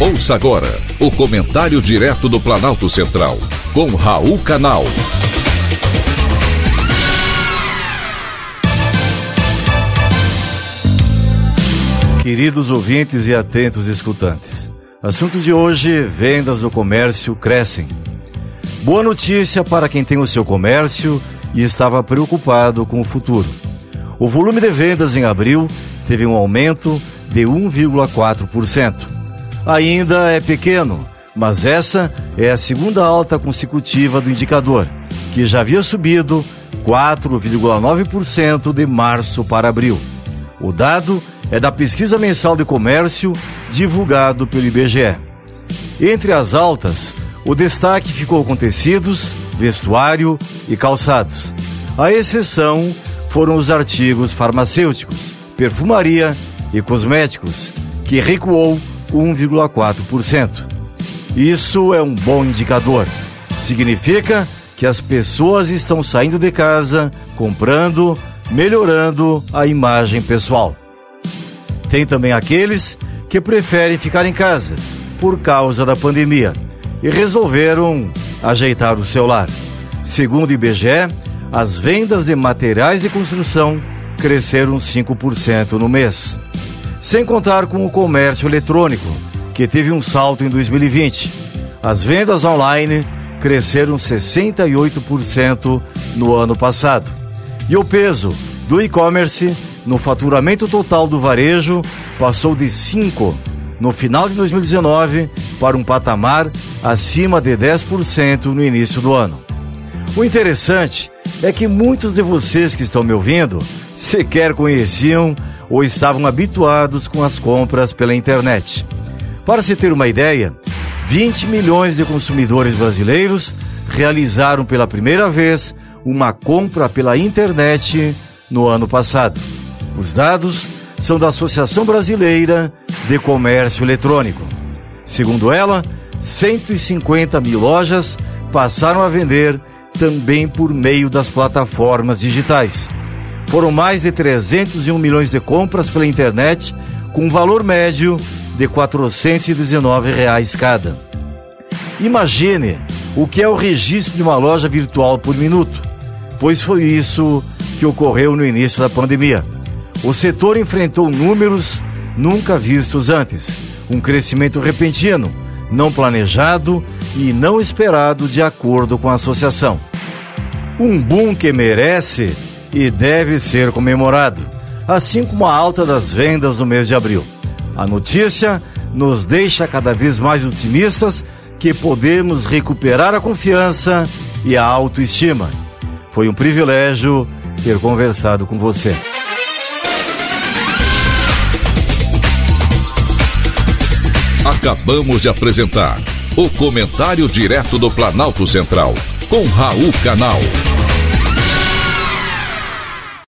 Ouça agora o comentário direto do Planalto Central, com Raul Canal. Queridos ouvintes e atentos escutantes, assunto de hoje: vendas do comércio crescem. Boa notícia para quem tem o seu comércio e estava preocupado com o futuro. O volume de vendas em abril teve um aumento de 1,4%. Ainda é pequeno, mas essa é a segunda alta consecutiva do indicador, que já havia subido 4,9% de março para abril. O dado é da pesquisa mensal de comércio divulgado pelo IBGE. Entre as altas, o destaque ficou com tecidos, vestuário e calçados. A exceção foram os artigos farmacêuticos, perfumaria e cosméticos, que recuou 1,4%. Isso é um bom indicador. Significa que as pessoas estão saindo de casa, comprando, melhorando a imagem pessoal. Tem também aqueles que preferem ficar em casa por causa da pandemia e resolveram ajeitar o seu lar. Segundo o IBGE, as vendas de materiais de construção cresceram 5% no mês sem contar com o comércio eletrônico, que teve um salto em 2020. As vendas online cresceram 68% no ano passado. E o peso do e-commerce no faturamento total do varejo passou de 5 no final de 2019 para um patamar acima de 10% no início do ano. O interessante é que muitos de vocês que estão me ouvindo sequer conheciam ou estavam habituados com as compras pela internet. Para se ter uma ideia, 20 milhões de consumidores brasileiros realizaram pela primeira vez uma compra pela internet no ano passado. Os dados são da Associação Brasileira de Comércio Eletrônico. Segundo ela, 150 mil lojas passaram a vender também por meio das plataformas digitais. Foram mais de 301 milhões de compras pela internet, com um valor médio de 419 reais cada. Imagine o que é o registro de uma loja virtual por minuto, pois foi isso que ocorreu no início da pandemia. O setor enfrentou números nunca vistos antes, um crescimento repentino, não planejado e não esperado de acordo com a associação. Um boom que merece e deve ser comemorado, assim como a alta das vendas no mês de abril. A notícia nos deixa cada vez mais otimistas que podemos recuperar a confiança e a autoestima. Foi um privilégio ter conversado com você. Acabamos de apresentar o Comentário Direto do Planalto Central, com Raul Canal.